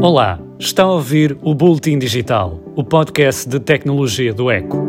Olá, está a ouvir o Boletim Digital, o podcast de tecnologia do Eco.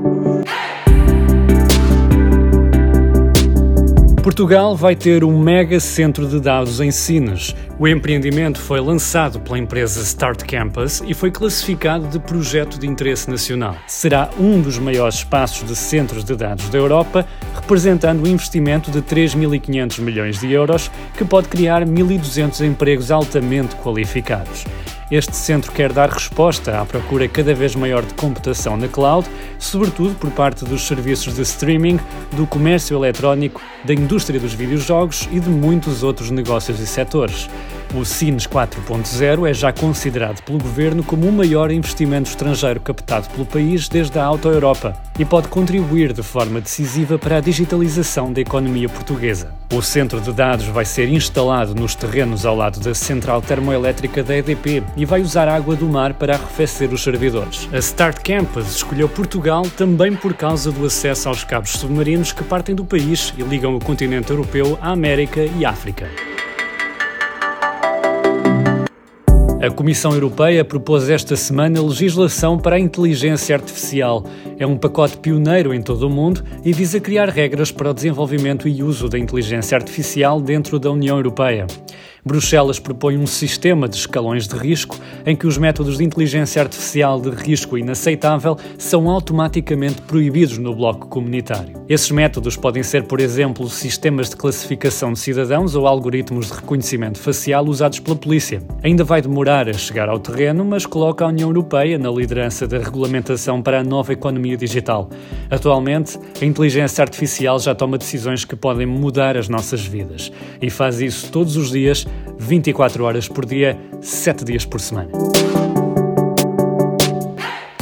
Portugal vai ter um mega centro de dados em Sines. O empreendimento foi lançado pela empresa Start Campus e foi classificado de projeto de interesse nacional. Será um dos maiores espaços de centros de dados da Europa, representando um investimento de 3.500 milhões de euros, que pode criar 1.200 empregos altamente qualificados. Este centro quer dar resposta à procura cada vez maior de computação na cloud, sobretudo por parte dos serviços de streaming, do comércio eletrónico, da indústria dos videojogos e de muitos outros negócios e setores. O Sines 4.0 é já considerado pelo governo como o maior investimento estrangeiro captado pelo país desde a Auto Europa e pode contribuir de forma decisiva para a digitalização da economia portuguesa. O centro de dados vai ser instalado nos terrenos ao lado da central termoelétrica da EDP e vai usar água do mar para arrefecer os servidores. A Start Campus escolheu Portugal também por causa do acesso aos cabos submarinos que partem do país e ligam o continente europeu à América e África. A Comissão Europeia propôs esta semana legislação para a inteligência artificial. É um pacote pioneiro em todo o mundo e visa criar regras para o desenvolvimento e uso da inteligência artificial dentro da União Europeia. Bruxelas propõe um sistema de escalões de risco em que os métodos de inteligência artificial de risco inaceitável são automaticamente proibidos no bloco comunitário. Esses métodos podem ser, por exemplo, sistemas de classificação de cidadãos ou algoritmos de reconhecimento facial usados pela polícia. Ainda vai demorar a chegar ao terreno, mas coloca a União Europeia na liderança da regulamentação para a nova economia digital. Atualmente, a inteligência artificial já toma decisões que podem mudar as nossas vidas e faz isso todos os dias 24 horas por dia, 7 dias por semana.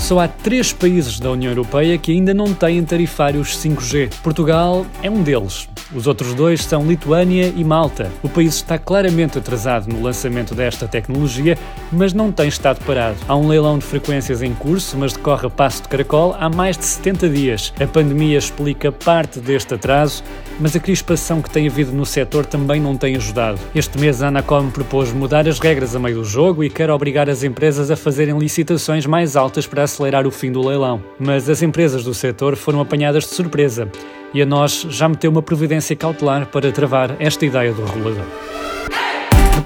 Só há três países da União Europeia que ainda não têm tarifários 5G. Portugal é um deles. Os outros dois são Lituânia e Malta. O país está claramente atrasado no lançamento desta tecnologia, mas não tem estado parado. Há um leilão de frequências em curso, mas decorre a passo de caracol há mais de 70 dias. A pandemia explica parte deste atraso, mas a crispação que tem havido no setor também não tem ajudado. Este mês a Anacom propôs mudar as regras a meio do jogo e quer obrigar as empresas a fazerem licitações mais altas para acelerar o fim do leilão. Mas as empresas do setor foram apanhadas de surpresa e a nós já meteu uma providência cautelar para travar esta ideia do regulador.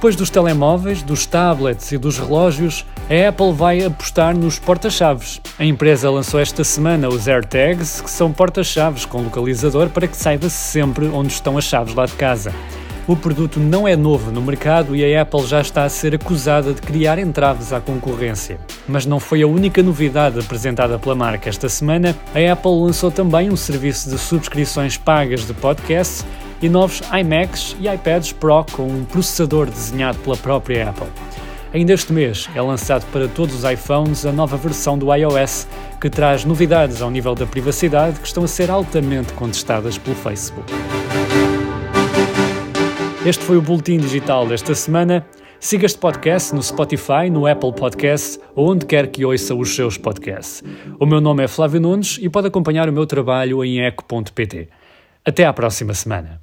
Depois dos telemóveis, dos tablets e dos relógios, a Apple vai apostar nos porta-chaves. A empresa lançou esta semana os AirTags, que são porta-chaves com localizador para que saiba sempre onde estão as chaves lá de casa. O produto não é novo no mercado e a Apple já está a ser acusada de criar entraves à concorrência. Mas não foi a única novidade apresentada pela marca esta semana. A Apple lançou também um serviço de subscrições pagas de podcasts e novos iMacs e iPads Pro com um processador desenhado pela própria Apple. Ainda este mês é lançado para todos os iPhones a nova versão do iOS, que traz novidades ao nível da privacidade que estão a ser altamente contestadas pelo Facebook. Este foi o Boletim Digital desta semana. Siga este podcast no Spotify, no Apple Podcasts ou onde quer que ouça os seus podcasts. O meu nome é Flávio Nunes e pode acompanhar o meu trabalho em eco.pt. Até à próxima semana.